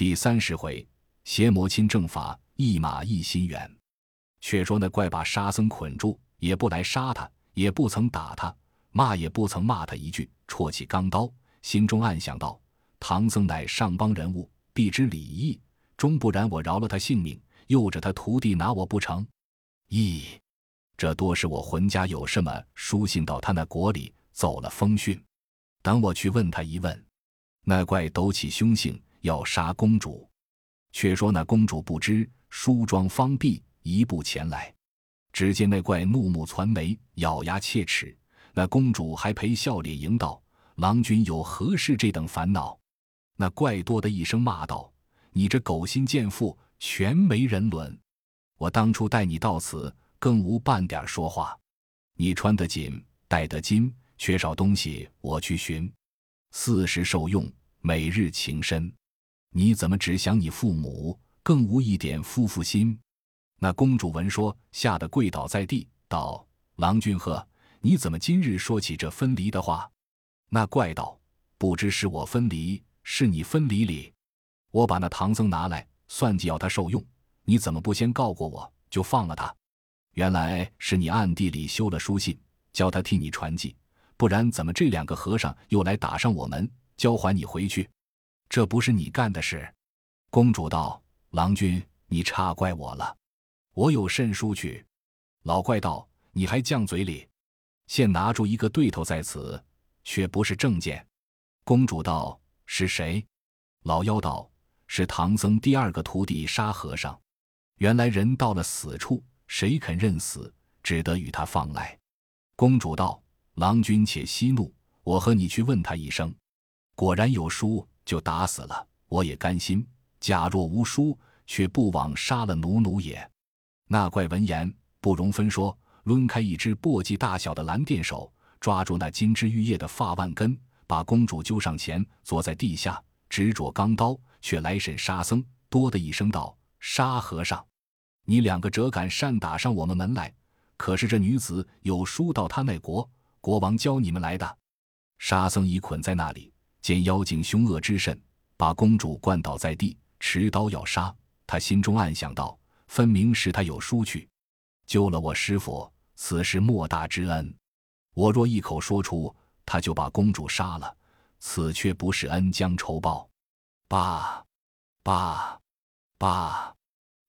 第三十回，邪魔亲正法，一马一心猿。却说那怪把沙僧捆住，也不来杀他，也不曾打他，骂也不曾骂他一句，戳起钢刀，心中暗想道：唐僧乃上邦人物，必知礼义，终不然我饶了他性命，诱着他徒弟拿我不成？咦，这多是我浑家有什么书信到他那国里走了风讯，等我去问他一问。那怪抖起凶性。要杀公主，却说那公主不知，梳妆方毕，一步前来。只见那怪怒目攒眉，咬牙切齿。那公主还陪笑脸迎道：“郎君有何事这等烦恼？”那怪多的一声骂道：“你这狗心贱妇，全没人伦！我当初带你到此，更无半点说话。你穿得紧，戴得金，缺少东西我去寻，四时受用，每日情深。”你怎么只想你父母，更无一点夫妇心？那公主闻说，吓得跪倒在地，道：“郎君贺，你怎么今日说起这分离的话？”那怪道：“不知是我分离，是你分离哩。我把那唐僧拿来，算计要他受用，你怎么不先告过我，就放了他？原来是你暗地里修了书信，叫他替你传记，不然怎么这两个和尚又来打上我门，交还你回去？”这不是你干的事，公主道：“郎君，你差怪我了，我有甚书去？”老怪道：“你还犟嘴里，现拿住一个对头在此，却不是正件。”公主道：“是谁？”老妖道：“是唐僧第二个徒弟沙和尚。原来人到了死处，谁肯认死，只得与他放来。”公主道：“郎君且息怒，我和你去问他一声，果然有书。”就打死了，我也甘心。假若无书，却不枉杀了奴奴也。那怪闻言不容分说，抡开一只簸箕大小的蓝电手，抓住那金枝玉叶的发腕根，把公主揪上前，坐在地下，执着钢刀，却来审沙僧。多的一声道：“沙和尚，你两个折敢擅打上我们门来？可是这女子有书到他那国，国王教你们来的？”沙僧已捆在那里。见妖精凶恶之甚，把公主灌倒在地，持刀要杀。他心中暗想道：“分明是他有书去，救了我师傅，此事莫大之恩。我若一口说出，他就把公主杀了，此却不是恩将仇报。”罢罢罢，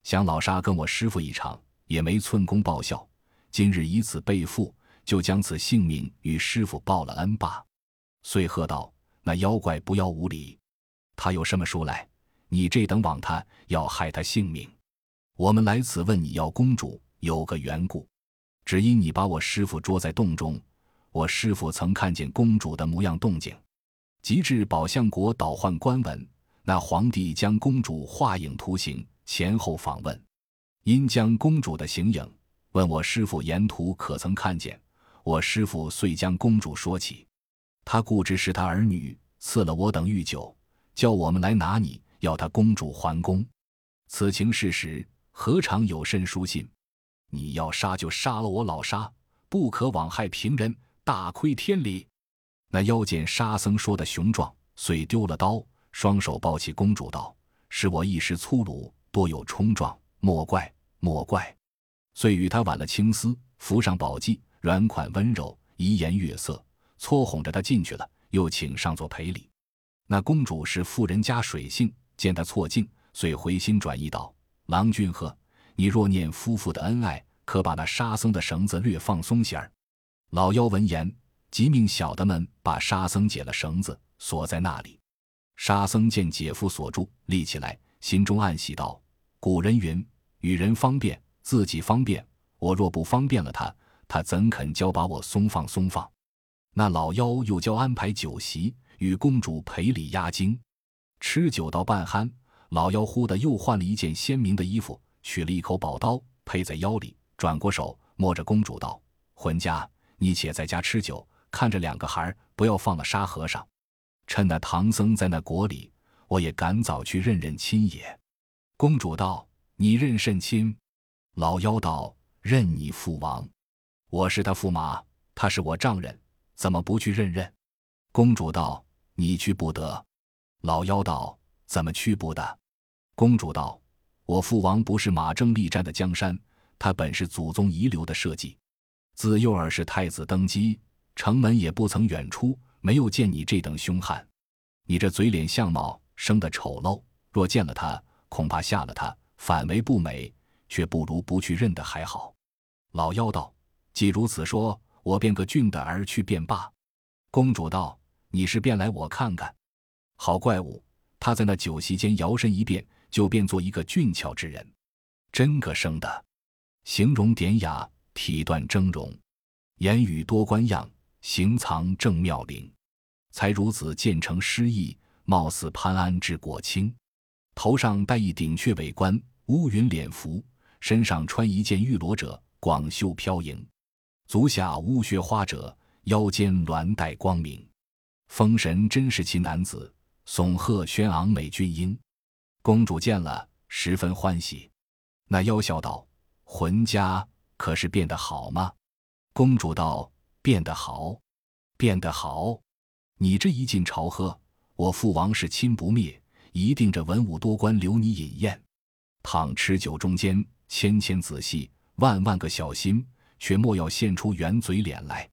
想老沙跟我师傅一场，也没寸功报效。今日以此背负，就将此性命与师傅报了恩吧。遂喝道。那妖怪不要无礼，他有什么书来？你这等枉他，要害他性命。我们来此问你要公主，有个缘故，只因你把我师傅捉在洞中，我师傅曾看见公主的模样动静，及至宝相国倒换官文，那皇帝将公主画影图形，前后访问，因将公主的形影问我师傅沿途可曾看见，我师傅遂将公主说起。他固执是他儿女赐了我等御酒，叫我们来拿你，要他公主还宫。此情事实，何尝有甚书信？你要杀就杀了我老沙，不可枉害平人，大亏天理。那妖见沙僧说的雄壮，遂丢了刀，双手抱起公主道：“是我一时粗鲁，多有冲撞，莫怪莫怪。”遂与他挽了青丝，扶上宝髻，软款温柔，怡颜悦色。撮哄着他进去了，又请上座赔礼。那公主是富人家水性，见他错敬，遂回心转意道：“郎君贺，你若念夫妇的恩爱，可把那沙僧的绳子略放松些儿。”老妖闻言，即命小的们把沙僧解了绳子，锁在那里。沙僧见姐夫锁住，立起来，心中暗喜道：“古人云，与人方便，自己方便。我若不方便了他，他怎肯教把我松放松放？”那老妖又教安排酒席，与公主赔礼压惊。吃酒到半酣，老妖忽的又换了一件鲜明的衣服，取了一口宝刀，佩在腰里，转过手摸着公主道：“浑家，你且在家吃酒，看着两个孩儿，不要放了沙和尚。趁那唐僧在那国里，我也赶早去认认亲也。”公主道：“你认甚亲？”老妖道：“认你父王。我是他驸马，他是我丈人。”怎么不去认认？公主道：“你去不得。”老妖道：“怎么去不得？”公主道：“我父王不是马征力战的江山，他本是祖宗遗留的社稷。自幼儿是太子登基，城门也不曾远出，没有见你这等凶悍。你这嘴脸相貌生得丑陋，若见了他，恐怕吓了他，反为不美。却不如不去认得还好。”老妖道：“既如此说，我变个俊的儿去便罢。”公主道：“你是便来我看看。好怪物！他在那酒席间摇身一变，就变做一个俊俏之人，真个生的，形容典雅，体段峥嵘，言语多官样，行藏正妙龄，才如此渐成诗意，貌似潘安之果卿。头上戴一顶雀尾冠，乌云脸服，身上穿一件玉罗者，广袖飘盈，足下乌靴花者。”腰间鸾带光明，风神真是其男子，耸鹤轩昂美俊英。公主见了，十分欢喜。那妖笑道：“浑家可是变得好吗？”公主道：“变得好，变得好。你这一进朝贺，我父王是亲不灭，一定这文武多官留你饮宴。倘吃酒中间，千千仔细，万万个小心，却莫要现出圆嘴脸来。”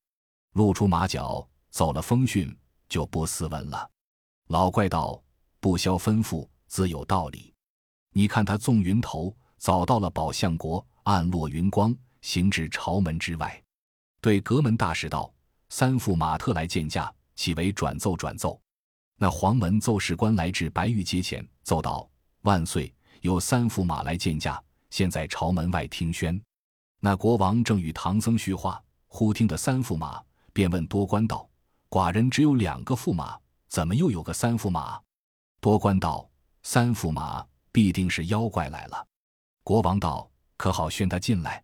露出马脚，走了风讯，就不斯文了。老怪道：“不消吩咐，自有道理。你看他纵云头，早到了宝象国，暗落云光，行至朝门之外，对阁门大使道：‘三驸马特来见驾，岂为转奏转奏？’那黄门奏事官来至白玉阶前，奏道：‘万岁，有三驸马来见驾，现在朝门外听宣。’那国王正与唐僧叙话，忽听得三驸马。”便问多官道：“寡人只有两个驸马，怎么又有个三驸马？”多官道：“三驸马必定是妖怪来了。”国王道：“可好宣他进来？”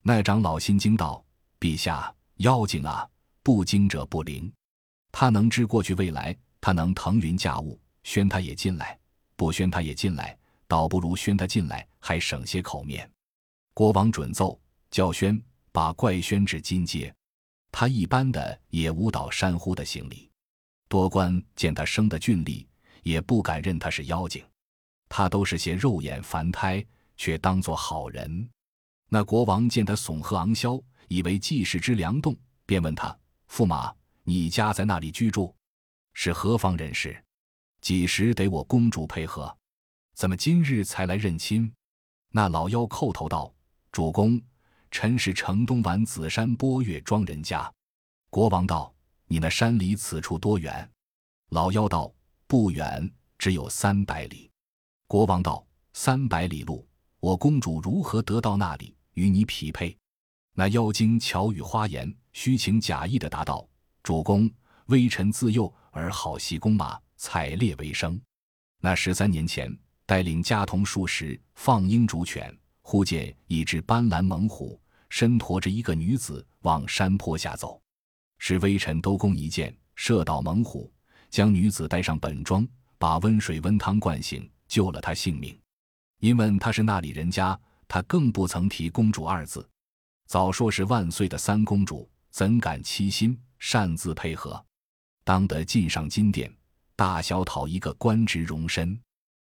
那长老心惊道：“陛下，妖精啊，不惊者不灵。他能知过去未来，他能腾云驾雾，宣他也进来；不宣他也进来，倒不如宣他进来，还省些口面。”国王准奏，教宣把怪宣至金阶。他一般的也舞蹈山呼的行礼，多官见他生得俊丽，也不敢认他是妖精。他都是些肉眼凡胎，却当作好人。那国王见他耸鹤昂霄，以为济世之良动，便问他：“驸马，你家在那里居住？是何方人士？几时得我公主配合？怎么今日才来认亲？”那老妖叩头道：“主公。”臣是城东丸子山波月庄人家。国王道：“你那山离此处多远？”老妖道：“不远，只有三百里。”国王道：“三百里路，我公主如何得到那里与你匹配？”那妖精巧语花言，虚情假意的答道：“主公，微臣自幼而好习弓马，采猎为生。那十三年前，带领家童数十，放鹰逐犬。”忽见一只斑斓猛虎，身驮着一个女子往山坡下走，是微臣兜弓一箭，射倒猛虎，将女子带上本庄，把温水温汤灌醒，救了她性命。因问她是那里人家，她更不曾提公主二字，早说是万岁的三公主，怎敢欺心，擅自配合？当得进上金殿，大小讨一个官职容身，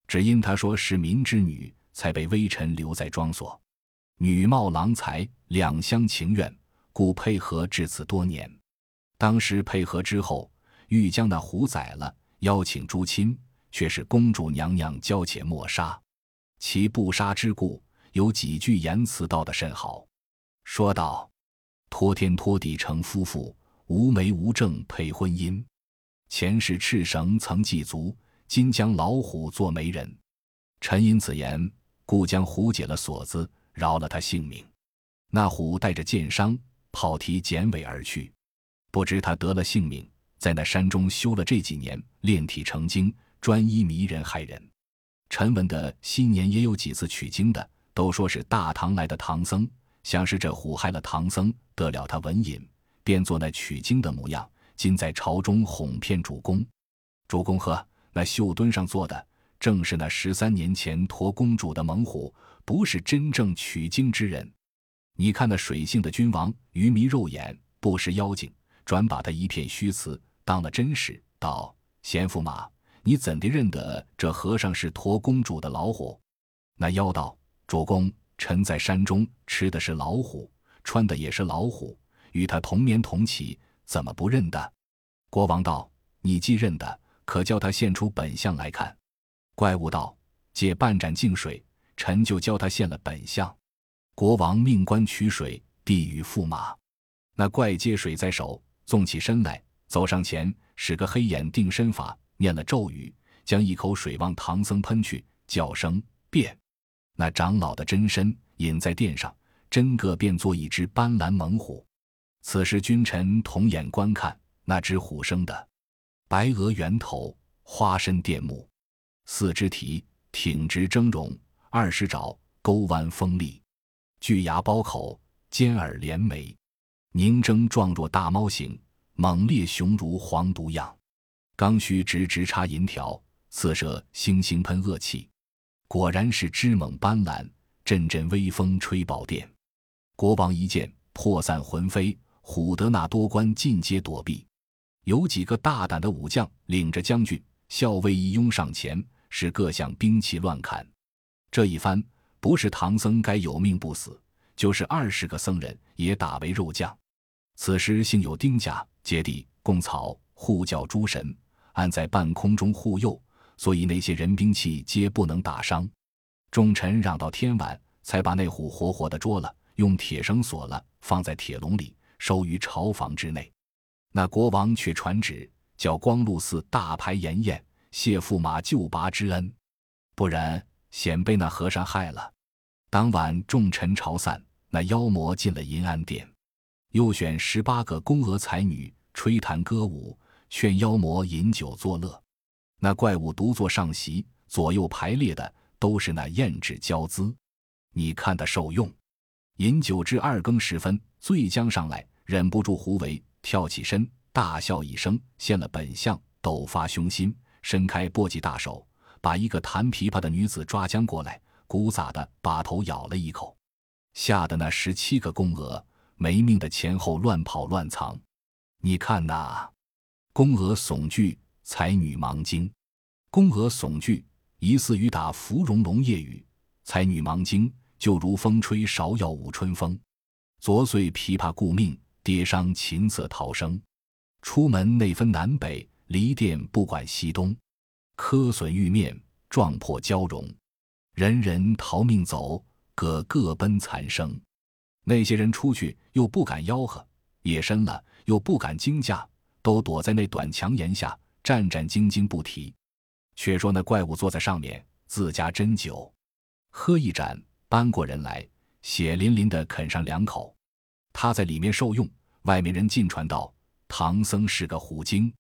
只因她说是民之女。才被微臣留在庄所，女貌郎才，两厢情愿，故配合至此多年。当时配合之后，欲将那虎宰了，邀请诸亲，却是公主娘娘娇且莫杀。其不杀之故，有几句言辞道的甚好，说道：“托天托地成夫妇，无媒无证配婚姻。前世赤绳曾祭足，今将老虎做媒人。”臣因此言。故将虎解了锁子，饶了他性命。那虎带着箭伤，跑蹄剪尾而去。不知他得了性命，在那山中修了这几年，炼体成精，专一迷人害人。陈文的新年也有几次取经的，都说是大唐来的唐僧，想是这虎害了唐僧，得了他文瘾，便做那取经的模样，今在朝中哄骗主公。主公呵，那绣墩上坐的。正是那十三年前驮公主的猛虎，不是真正取经之人。你看那水性的君王，愚迷肉眼，不识妖精，转把他一片虚词当了真实。道：“贤驸马，你怎地认得这和尚是驮公主的老虎？”那妖道：“主公，臣在山中吃的是老虎，穿的也是老虎，与他同眠同起，怎么不认得？”国王道：“你既认得，可叫他现出本相来看。”怪物道：“借半盏净水，臣就教他现了本相。”国王命官取水，递与驸马。那怪接水在手，纵起身来，走上前，使个黑眼定身法，念了咒语，将一口水往唐僧喷去，叫声变。那长老的真身隐在殿上，真个变作一只斑斓猛虎。此时君臣同眼观看，那只虎生的，白额圆头，花身电目，四肢体挺直峥嵘，二十爪钩弯锋利。巨牙包口，尖耳连眉，凝睁状若大猫形，猛烈雄如黄毒样。刚须直直插银条，四射星星喷恶气。果然是枝猛斑斓，阵阵微风吹宝殿。国王一见，魄散魂飞，唬得那多官尽皆躲避。有几个大胆的武将，领着将军、校尉一拥上前，使各项兵器乱砍。这一番。不是唐僧该有命不死，就是二十个僧人也打为肉酱。此时幸有丁家、揭谛、贡草护教诸神，安在半空中护佑，所以那些人兵器皆不能打伤。众臣嚷到天晚，才把那虎活活的捉了，用铁绳锁了，放在铁笼里，收于朝房之内。那国王却传旨，叫光禄寺大排筵宴，谢驸马救拔之恩，不然。险被那和尚害了。当晚众臣朝散，那妖魔进了银安殿，又选十八个宫娥才女吹弹歌舞，劝妖魔饮酒作乐。那怪物独坐上席，左右排列的都是那艳质娇姿，你看的受用。饮酒至二更时分，醉将上来，忍不住胡为，跳起身，大笑一声，现了本相，抖发凶心，伸开簸箕大手。把一个弹琵琶的女子抓将过来，鼓撒的把头咬了一口，吓得那十七个宫娥没命的前后乱跑乱藏。你看那宫娥悚惧，才女忙惊。宫娥悚惧，疑似雨打芙蓉龙夜雨；才女忙惊，就如风吹芍药舞春风。昨岁琵琶顾命，跌伤琴瑟逃生。出门内分南北，离店不管西东。磕损玉面，撞破娇容，人人逃命走，个个奔残生。那些人出去又不敢吆喝，夜深了又不敢惊驾，都躲在那短墙檐下，战战兢兢不提。却说那怪物坐在上面，自家斟酒，喝一盏，搬过人来，血淋淋的啃上两口。他在里面受用，外面人尽传道：唐僧是个虎精，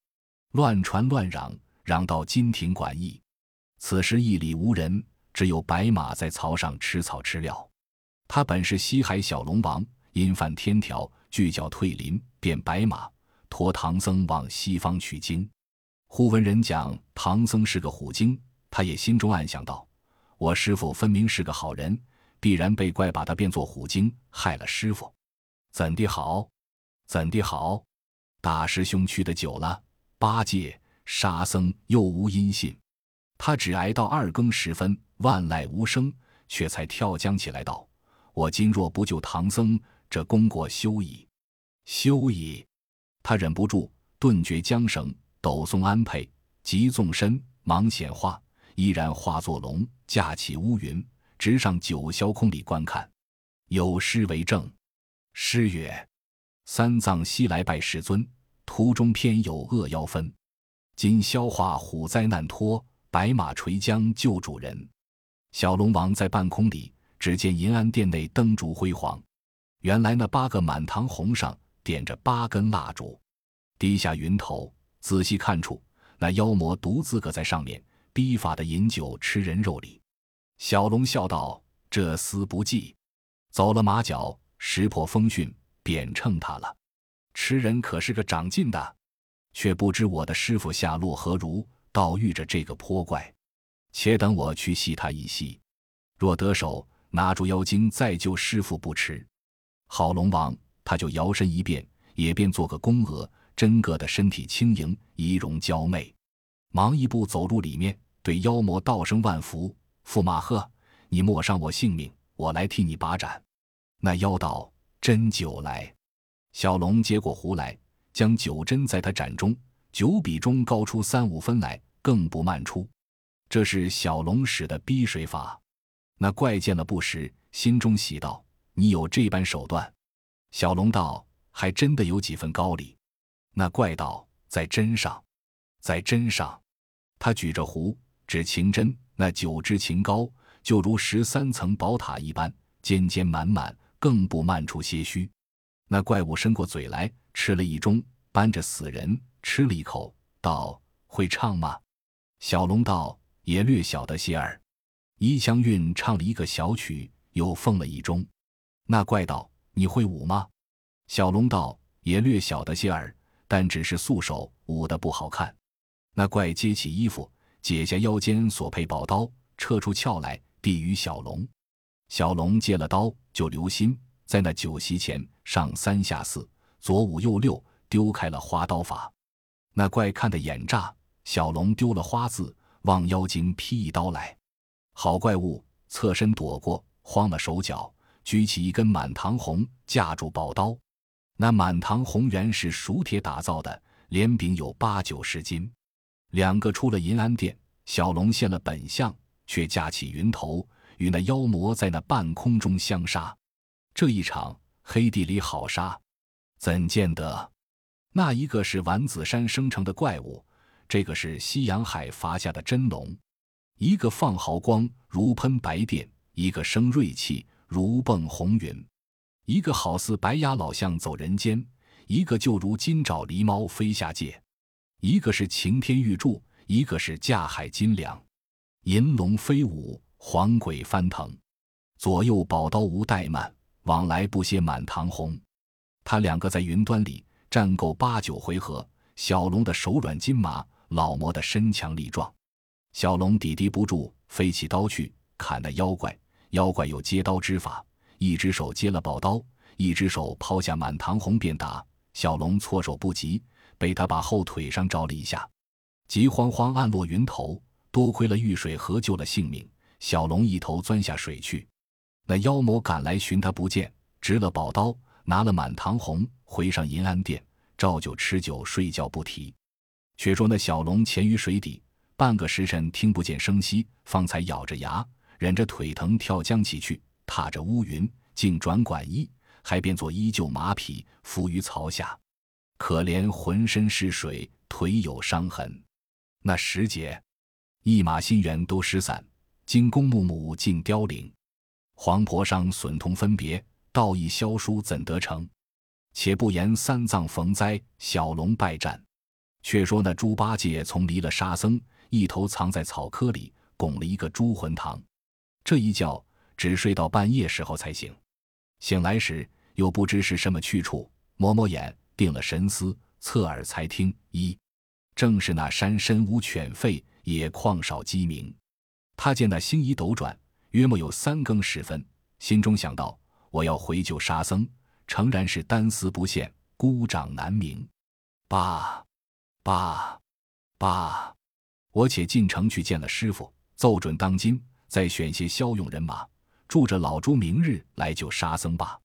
乱传乱嚷。嚷到金庭馆驿，此时驿里无人，只有白马在槽上吃草吃料。他本是西海小龙王，因犯天条，拒教退林，变白马驮唐僧往西方取经。忽闻人讲唐僧是个虎精，他也心中暗想道：“我师傅分明是个好人，必然被怪把他变作虎精，害了师傅。怎地好？怎地好？大师兄去的久了，八戒。”沙僧又无音信，他只挨到二更时分，万籁无声，却才跳江起来道：“我今若不救唐僧，这功过休矣，休矣！”他忍不住顿觉缰绳，抖松鞍辔，急纵身，忙显化，依然化作龙，驾起乌云，直上九霄空里观看。有诗为证：诗曰：“三藏西来拜世尊，途中偏有恶妖分。”今消化虎灾难脱，白马垂缰救主人。小龙王在半空里，只见银安殿内灯烛辉煌。原来那八个满堂红上点着八根蜡烛，低下云头，仔细看处，那妖魔独自搁在上面，逼法的饮酒吃人肉里。小龙笑道：“这厮不济，走了马脚，识破风讯，贬称他了。吃人可是个长进的。”却不知我的师傅下落何如，倒遇着这个泼怪。且等我去戏他一戏，若得手，拿住妖精再救师傅不迟。好龙王，他就摇身一变，也变做个宫娥，真个的身体轻盈，仪容娇媚。忙一步走入里面，对妖魔道声万福。驸马呵，你莫伤我性命，我来替你把盏。那妖道：“斟酒来。”小龙接过壶来，将九针在他盏中，酒比中高出三五分来，更不慢出。这是小龙使的逼水法。那怪见了不时，心中喜道：“你有这般手段。”小龙道：“还真的有几分高理。”那怪道：“在针上，在针上。”他举着壶，指情针。那九支情高，就如十三层宝塔一般，尖尖满满，更不漫出些虚。那怪物伸过嘴来，吃了一盅，搬着死人吃了一口，道：“会唱吗？”小龙道：“也略晓得些儿。”衣香韵唱了一个小曲，又奉了一盅。那怪道：“你会舞吗？”小龙道：“也略晓得些儿，但只是素手，舞的不好看。”那怪接起衣服。解下腰间所佩宝刀，撤出鞘来，递与小龙。小龙接了刀，就留心在那酒席前上三下四，左五右六，丢开了花刀法。那怪看得眼炸，小龙丢了花字，往妖精劈一刀来。好怪物，侧身躲过，慌了手脚，举起一根满堂红架住宝刀。那满堂红原是熟铁打造的，连柄有八九十斤。两个出了银安殿，小龙现了本相，却架起云头，与那妖魔在那半空中相杀。这一场黑地里好杀，怎见得？那一个是丸子山生成的怪物，这个是西洋海伐下的真龙。一个放毫光如喷白电，一个生锐气如蹦红云。一个好似白牙老象走人间，一个就如金爪狸猫飞下界。一个是擎天玉柱，一个是架海金梁，银龙飞舞，黄鬼翻腾，左右宝刀无怠慢，往来不歇满堂红。他两个在云端里战够八九回合，小龙的手软筋麻，老魔的身强力壮。小龙抵敌不住，飞起刀去砍那妖怪。妖怪有接刀之法，一只手接了宝刀，一只手抛下满堂红便打。小龙措手不及。被他把后腿上照了一下，急慌慌按落云头。多亏了遇水河救了性命，小龙一头钻下水去。那妖魔赶来寻他不见，执了宝刀，拿了满堂红，回上银安殿，照旧吃酒睡觉不提。却说那小龙潜于水底，半个时辰听不见声息，方才咬着牙，忍着腿疼跳江起去，踏着乌云，竟转管衣，还变作依旧马匹，伏于槽下。可怜浑身是水，腿有伤痕。那时节，一马心猿都失散，金公木木尽凋零。黄婆上损痛分别，道义萧疏怎得成？且不言三藏逢灾，小龙败战。却说那猪八戒从离了沙僧，一头藏在草窠里，拱了一个猪魂堂。这一觉只睡到半夜时候才醒。醒来时又不知是什么去处，抹抹眼。定了神思，侧耳才听，一正是那山深无犬吠，野旷少鸡鸣。他见那星移斗转，约莫有三更时分，心中想到：我要回救沙僧，诚然是单丝不线，孤掌难鸣。罢罢罢，我且进城去见了师傅，奏准当今再选些骁勇人马，助着老猪明日来救沙僧罢。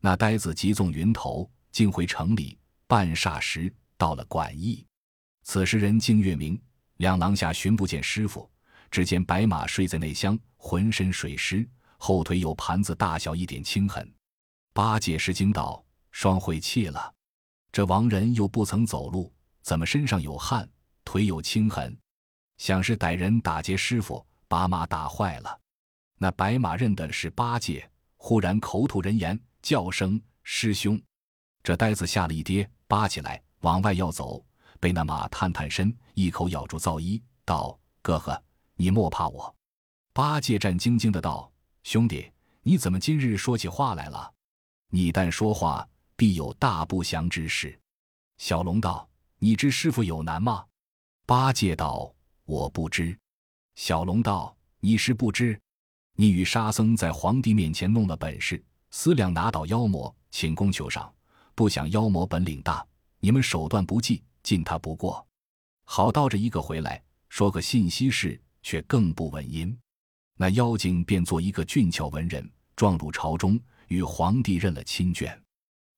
那呆子急纵云头。竟回城里，半霎时到了馆驿。此时人静月明，两廊下寻不见师傅，只见白马睡在内厢，浑身水湿，后腿有盘子大小一点青痕。八戒失惊道：“双晦气了，这亡人又不曾走路，怎么身上有汗，腿有青痕？想是歹人打劫师傅，把马打坏了。”那白马认的是八戒，忽然口吐人言，叫声：“师兄！”这呆子吓了一跌，扒起来往外要走，被那马探探身，一口咬住皂衣，道：“哥哥，你莫怕我。”八戒战兢兢的道：“兄弟，你怎么今日说起话来了？你但说话，必有大不祥之事。”小龙道：“你知师傅有难吗？”八戒道：“我不知。”小龙道：“你是不知？你与沙僧在皇帝面前弄了本事，思量拿倒妖魔，请功求赏。”不想妖魔本领大，你们手段不济，进他不过。好倒着一个回来，说个信息事，却更不稳音。那妖精便做一个俊俏文人，撞入朝中，与皇帝认了亲眷，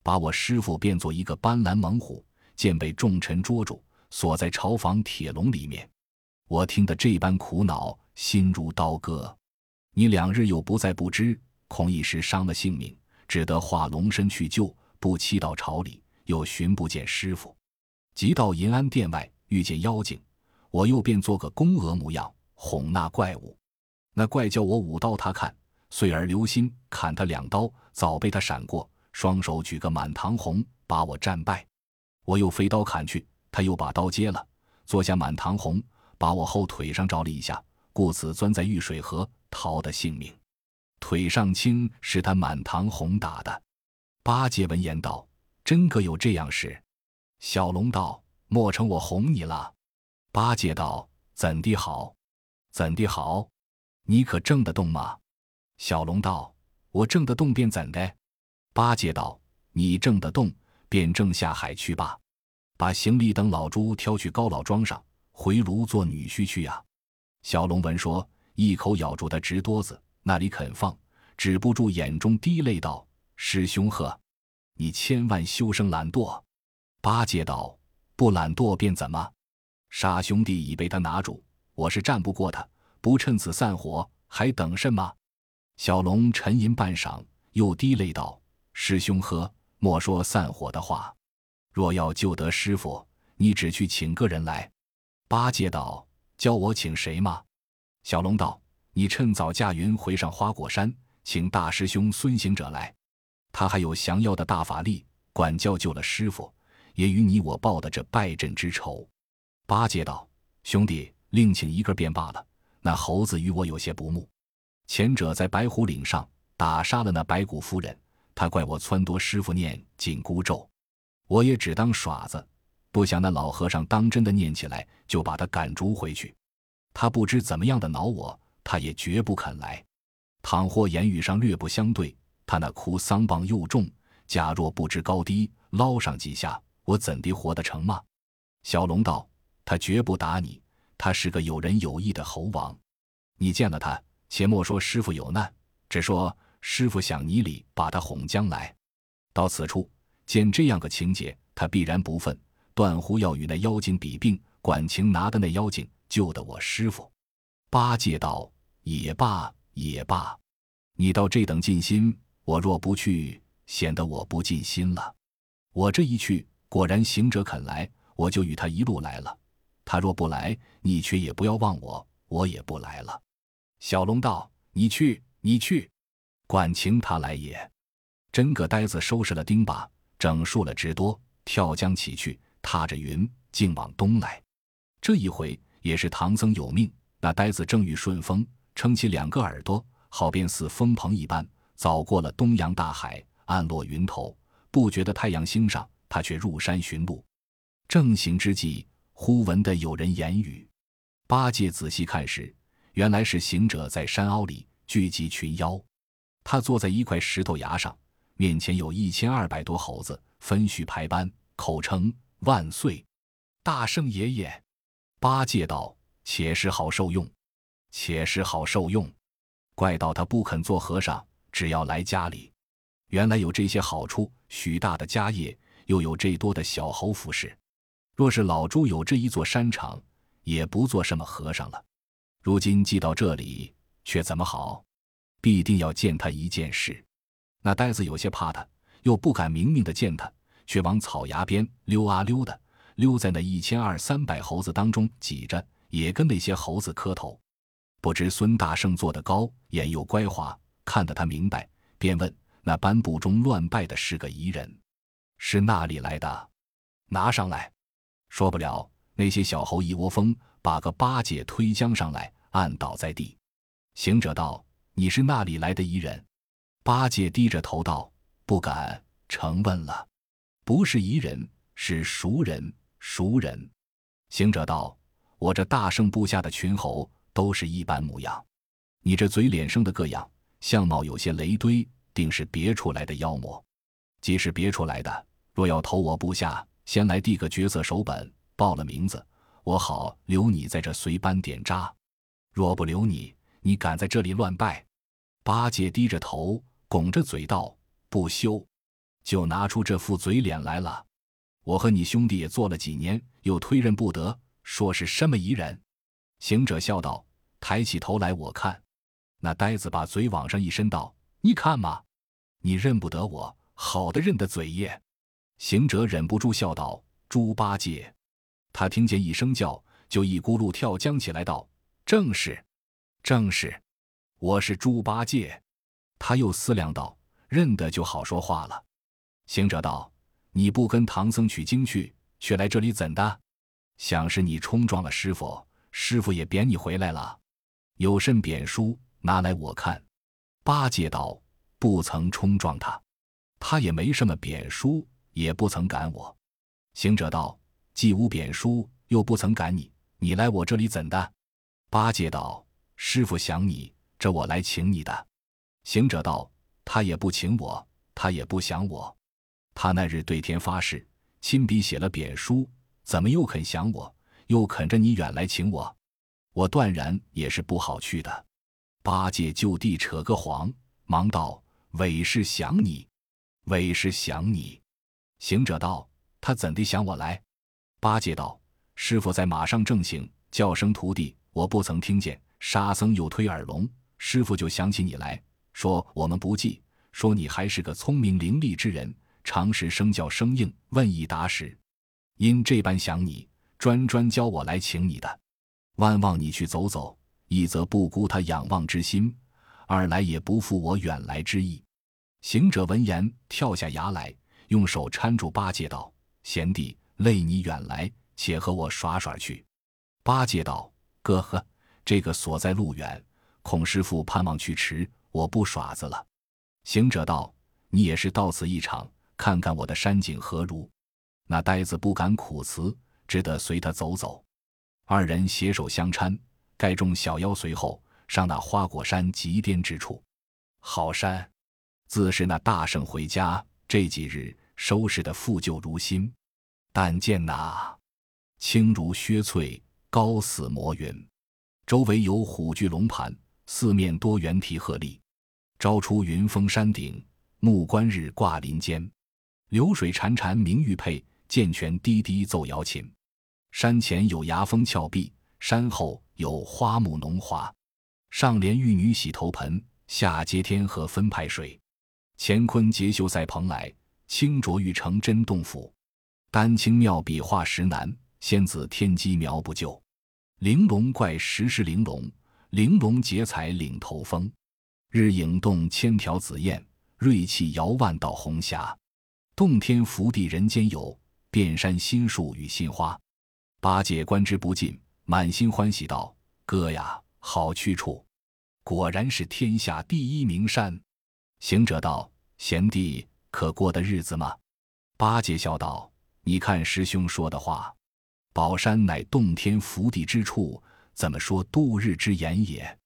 把我师傅变作一个斑斓猛虎，见被众臣捉住，锁在朝房铁笼里面。我听得这般苦恼，心如刀割。你两日又不在，不知恐一时伤了性命，只得化龙身去救。不期到朝里，又寻不见师傅，即到银安殿外，遇见妖精，我又便做个宫娥模样，哄那怪物。那怪叫我舞刀，他看，遂而留心砍他两刀，早被他闪过，双手举个满堂红，把我战败。我又飞刀砍去，他又把刀接了，坐下满堂红，把我后腿上着了一下，故此钻在玉水河，逃得性命。腿上青是他满堂红打的。八戒闻言道：“真个有这样事？”小龙道：“莫成我哄你了。”八戒道：“怎地好？怎地好？你可挣得动吗？”小龙道：“我挣得动便怎的？”八戒道：“你挣得动，便挣下海去吧，把行李等老猪挑去高老庄上，回炉做女婿去呀。”小龙闻说，一口咬住他直哆子，那里肯放，止不住眼中滴泪道。师兄呵，你千万休生懒惰。八戒道：“不懒惰便怎么？傻兄弟已被他拿住，我是战不过他，不趁此散伙，还等什么？”小龙沉吟半晌，又滴泪道：“师兄呵，莫说散伙的话。若要救得师傅，你只去请个人来。”八戒道：“教我请谁吗？”小龙道：“你趁早驾云回上花果山，请大师兄孙行者来。”他还有降妖的大法力，管教救了师傅，也与你我报的这败阵之仇。八戒道：“兄弟，另请一个便罢了。那猴子与我有些不睦。前者在白虎岭上打杀了那白骨夫人，他怪我撺掇师傅念紧箍咒，我也只当耍子，不想那老和尚当真的念起来，就把他赶逐回去。他不知怎么样的恼我，他也绝不肯来。倘或言语上略不相对。”他那哭丧棒又重，假若不知高低，捞上几下，我怎地活得成吗？小龙道：“他绝不打你，他是个有仁有义的猴王。你见了他，且莫说师傅有难，只说师傅想你里把他哄将来。到此处见这样个情节，他必然不忿，断乎要与那妖精比病，管情拿的那妖精救得我师傅。”八戒道：“也罢，也罢，你到这等尽心。”我若不去，显得我不尽心了。我这一去，果然行者肯来，我就与他一路来了。他若不来，你却也不要忘我，我也不来了。小龙道：“你去，你去，管情他来也。”真个呆子收拾了钉耙，整束了直多，跳江起去，踏着云，竟往东来。这一回也是唐僧有命，那呆子正遇顺风，撑起两个耳朵，好便似风棚一般。早过了东洋大海，暗落云头，不觉得太阳星上，他却入山寻路。正行之际，忽闻得有人言语。八戒仔细看时，原来是行者在山凹里聚集群妖。他坐在一块石头崖上，面前有一千二百多猴子，分序排班，口称万岁，大圣爷爷。八戒道：“且是好受用，且是好受用。怪道他不肯做和尚。”只要来家里，原来有这些好处，许大的家业，又有这多的小猴服侍。若是老朱有这一座山场，也不做什么和尚了。如今寄到这里，却怎么好？必定要见他一件事。那呆子有些怕他，又不敢明明的见他，却往草崖边溜啊溜的，溜在那一千二三百猴子当中挤着，也跟那些猴子磕头。不知孙大圣坐得高，眼又乖滑。看得他明白，便问：“那颁布中乱拜的是个彝人，是那里来的？拿上来。”说不了，那些小猴一窝蜂把个八戒推将上来，按倒在地。行者道：“你是那里来的彝人？”八戒低着头道：“不敢承问了，不是彝人，是熟人。熟人。”行者道：“我这大圣部下的群猴都是一般模样，你这嘴脸生的各样。”相貌有些雷堆，定是别出来的妖魔。即是别出来的，若要投我部下，先来递个角色手本，报了名字，我好留你在这随班点扎。若不留你，你敢在这里乱拜？”八戒低着头，拱着嘴道：“不休，就拿出这副嘴脸来了。我和你兄弟也做了几年，又推认不得，说是什么疑人？”行者笑道：“抬起头来，我看。”那呆子把嘴往上一伸道：“你看嘛，你认不得我，好的认得嘴耶。”行者忍不住笑道：“猪八戒！”他听见一声叫，就一咕噜跳将起来道：“正是，正是。”我是猪八戒，他又思量道：“认得就好说话了。”行者道：“你不跟唐僧取经去，却来这里怎的？想是你冲撞了师傅，师傅也贬你回来了。有甚贬书，拿来我看。”八戒道：“不曾冲撞他，他也没什么贬书，也不曾赶我。”行者道：“既无贬书，又不曾赶你，你来我这里怎的？”八戒道：“师傅想你。”这我来请你的，行者道：“他也不请我，他也不想我。他那日对天发誓，亲笔写了贬书，怎么又肯想我，又肯着你远来请我？我断然也是不好去的。”八戒就地扯个谎，忙道：“委是想你，委是想你。”行者道：“他怎地想我来？”八戒道：“师傅在马上正行，叫声徒弟，我不曾听见。沙僧又推耳聋。”师傅就想起你来说，我们不记，说你还是个聪明伶俐之人，常时声教生硬，问一答十。因这般想你，专专教我来请你的。万望你去走走，一则不辜他仰望之心，二来也不负我远来之意。行者闻言，跳下崖来，用手搀住八戒道：“贤弟，累你远来，且和我耍耍去。”八戒道：“哥呵，这个所在路远。”孔师傅盼望去迟，我不耍子了。行者道：“你也是到此一场，看看我的山景何如？”那呆子不敢苦辞，只得随他走走。二人携手相搀，盖众小妖随后，上那花果山极巅之处。好山，自是那大圣回家这几日收拾的复旧如新。但见那青如薛翠，高似摩云，周围有虎踞龙盘。四面多猿啼鹤立，朝出云峰山顶，暮观日挂林间。流水潺潺鸣玉佩，涧泉滴滴奏瑶琴。山前有崖峰峭壁，山后有花木浓华。上连玉女洗头盆，下接天河分派水。乾坤结秀赛蓬莱，清浊玉成真洞府。丹青妙笔画石难，仙子天机描不就。玲珑怪石是玲珑。玲珑结彩领头风，日影动千条紫燕，瑞气摇万道红霞。洞天福地人间有，遍山新树与新花。八戒观之不尽，满心欢喜道：“哥呀，好去处，果然是天下第一名山。”行者道：“贤弟可过的日子吗？”八戒笑道：“你看师兄说的话，宝山乃洞天福地之处。”怎么说度日之言也？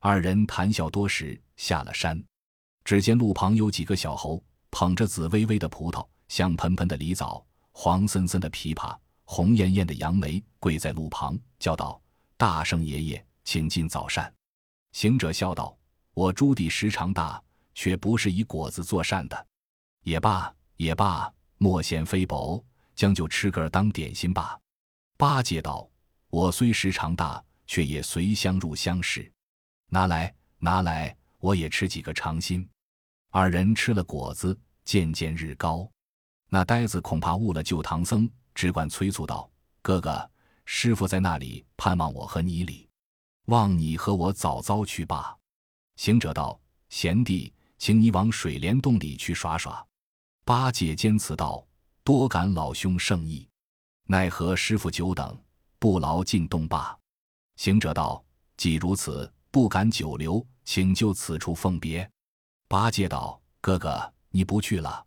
二人谈笑多时，下了山，只见路旁有几个小猴，捧着紫微微的葡萄、香喷喷的梨枣、黄森森的枇杷、红艳艳的杨梅，跪在路旁，叫道：“大圣爷爷，请进早膳。”行者笑道：“我朱棣时常大，却不是以果子做膳的。也罢，也罢，莫嫌非薄，将就吃个当点心吧。”八戒道：“我虽时常大。”却也随香入香食，拿来拿来，我也吃几个尝心。二人吃了果子，渐渐日高。那呆子恐怕误了救唐僧，只管催促道：“哥哥，师傅在那里盼望我和你礼，望你和我早早去罢。”行者道：“贤弟，请你往水帘洞里去耍耍。”八戒坚持道：“多感老兄圣意，奈何师傅久等，不劳进洞罢。”行者道：“既如此，不敢久留，请就此处奉别。”八戒道：“哥哥，你不去了？”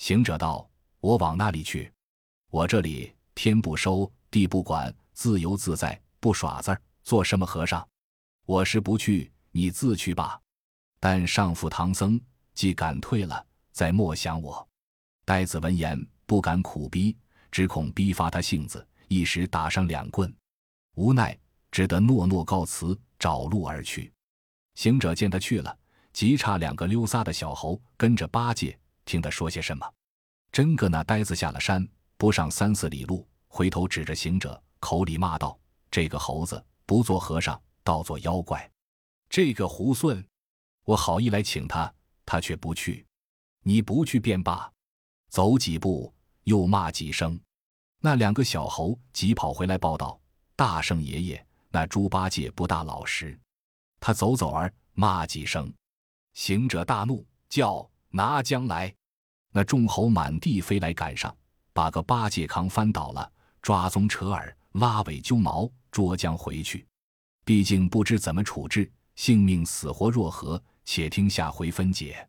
行者道：“我往那里去？我这里天不收，地不管，自由自在，不耍字儿，做什么和尚？我是不去，你自去吧。但上父唐僧既敢退了，再莫想我。”呆子闻言不敢苦逼，只恐逼发他性子，一时打上两棍，无奈只得诺诺告辞，找路而去。行者见他去了，急差两个溜撒的小猴跟着八戒，听他说些什么。真个那呆子下了山，不上三四里路，回头指着行者，口里骂道：“这个猴子不做和尚，倒做妖怪！这个猢狲，我好意来请他，他却不去。你不去便罢。”走几步，又骂几声。那两个小猴急跑回来报道：“大圣爷爷，那猪八戒不大老实。他走走儿骂几声。”行者大怒，叫拿将来。那众猴满地飞来，赶上，把个八戒扛翻倒了，抓鬃扯耳，拉尾揪毛，捉将回去。毕竟不知怎么处置，性命死活若何？且听下回分解。